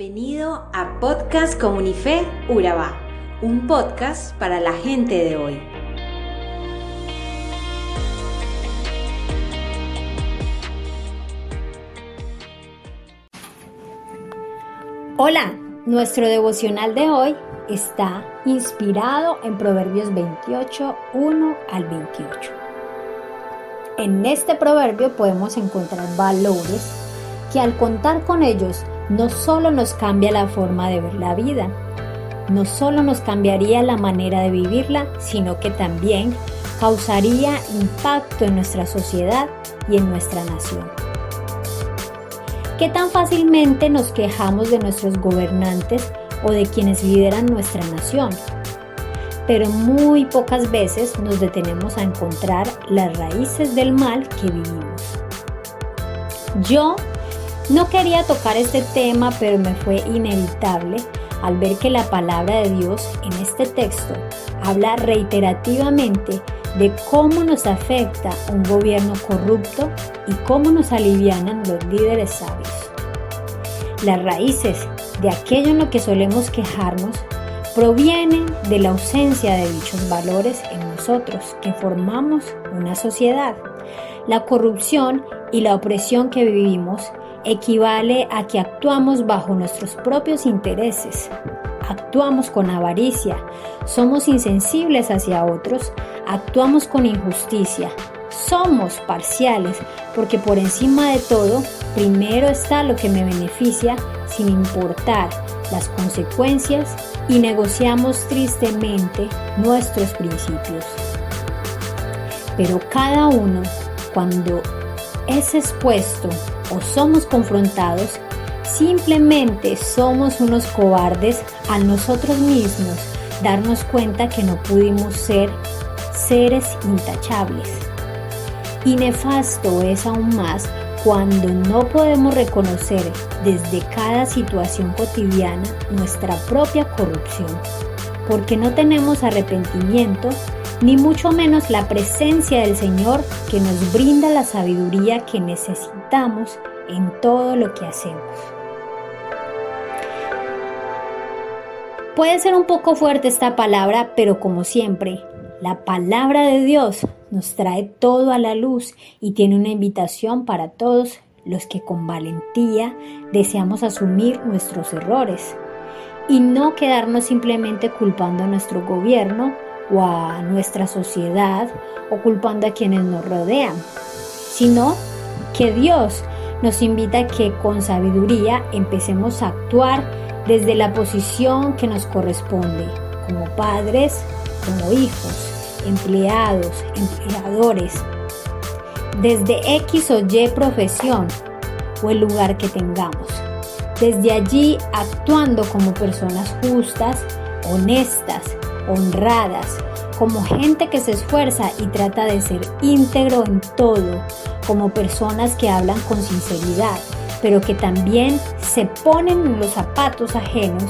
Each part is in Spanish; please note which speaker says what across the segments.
Speaker 1: Bienvenido a Podcast Comunife Urabá, un podcast para la gente de hoy.
Speaker 2: Hola, nuestro devocional de hoy está inspirado en Proverbios 28, 1 al 28. En este proverbio podemos encontrar valores que al contar con ellos no solo nos cambia la forma de ver la vida, no solo nos cambiaría la manera de vivirla, sino que también causaría impacto en nuestra sociedad y en nuestra nación. ¿Qué tan fácilmente nos quejamos de nuestros gobernantes o de quienes lideran nuestra nación? Pero muy pocas veces nos detenemos a encontrar las raíces del mal que vivimos. Yo no quería tocar este tema, pero me fue inevitable al ver que la palabra de Dios en este texto habla reiterativamente de cómo nos afecta un gobierno corrupto y cómo nos alivianan los líderes sabios. Las raíces de aquello en lo que solemos quejarnos provienen de la ausencia de dichos valores en nosotros que formamos una sociedad. La corrupción y la opresión que vivimos equivale a que actuamos bajo nuestros propios intereses, actuamos con avaricia, somos insensibles hacia otros, actuamos con injusticia, somos parciales, porque por encima de todo, primero está lo que me beneficia sin importar las consecuencias y negociamos tristemente nuestros principios. Pero cada uno, cuando es expuesto o somos confrontados, simplemente somos unos cobardes a nosotros mismos darnos cuenta que no pudimos ser seres intachables. Y nefasto es aún más cuando no podemos reconocer desde cada situación cotidiana nuestra propia corrupción, porque no tenemos arrepentimiento ni mucho menos la presencia del Señor que nos brinda la sabiduría que necesitamos en todo lo que hacemos. Puede ser un poco fuerte esta palabra, pero como siempre, la palabra de Dios nos trae todo a la luz y tiene una invitación para todos los que con valentía deseamos asumir nuestros errores y no quedarnos simplemente culpando a nuestro gobierno o a nuestra sociedad o culpando a quienes nos rodean, sino que Dios nos invita a que con sabiduría empecemos a actuar desde la posición que nos corresponde, como padres, como hijos, empleados, empleadores, desde X o Y profesión o el lugar que tengamos. Desde allí actuando como personas justas, honestas, honradas, como gente que se esfuerza y trata de ser íntegro en todo, como personas que hablan con sinceridad, pero que también se ponen en los zapatos ajenos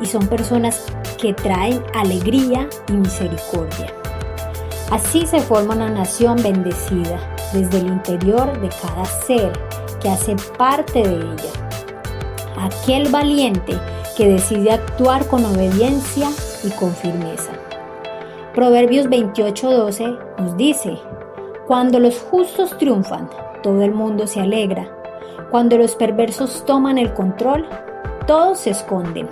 Speaker 2: y son personas que traen alegría y misericordia. Así se forma una nación bendecida desde el interior de cada ser que hace parte de ella. Aquel valiente que decide actuar con obediencia y con firmeza. Proverbios 28:12 nos dice, cuando los justos triunfan, todo el mundo se alegra. Cuando los perversos toman el control, todos se esconden.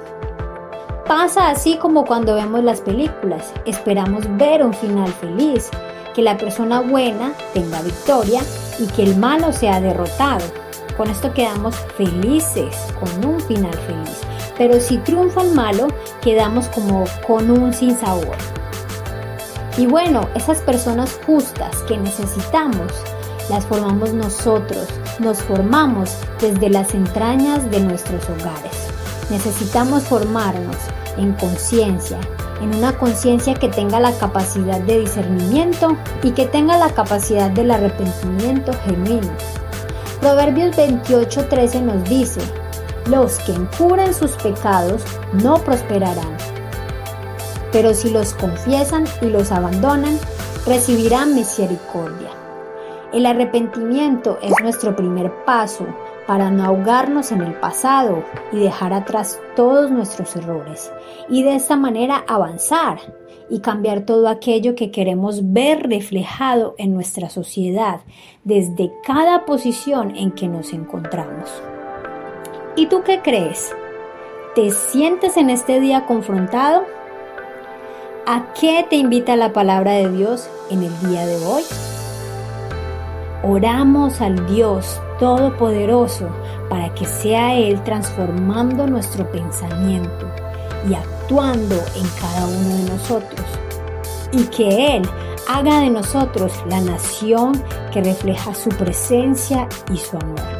Speaker 2: Pasa así como cuando vemos las películas. Esperamos ver un final feliz, que la persona buena tenga victoria y que el malo sea derrotado. Con esto quedamos felices, con un final feliz. Pero si triunfa el malo, quedamos como con un sinsabor. Y bueno, esas personas justas que necesitamos, las formamos nosotros, nos formamos desde las entrañas de nuestros hogares. Necesitamos formarnos en conciencia, en una conciencia que tenga la capacidad de discernimiento y que tenga la capacidad del arrepentimiento genuino. Proverbios 28:13 nos dice, los que encubren sus pecados no prosperarán, pero si los confiesan y los abandonan, recibirán misericordia. El arrepentimiento es nuestro primer paso para no ahogarnos en el pasado y dejar atrás todos nuestros errores y de esta manera avanzar y cambiar todo aquello que queremos ver reflejado en nuestra sociedad desde cada posición en que nos encontramos. ¿Y tú qué crees? ¿Te sientes en este día confrontado? ¿A qué te invita la palabra de Dios en el día de hoy? Oramos al Dios Todopoderoso para que sea Él transformando nuestro pensamiento y actuando en cada uno de nosotros. Y que Él haga de nosotros la nación que refleja su presencia y su amor.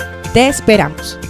Speaker 3: Te esperamos.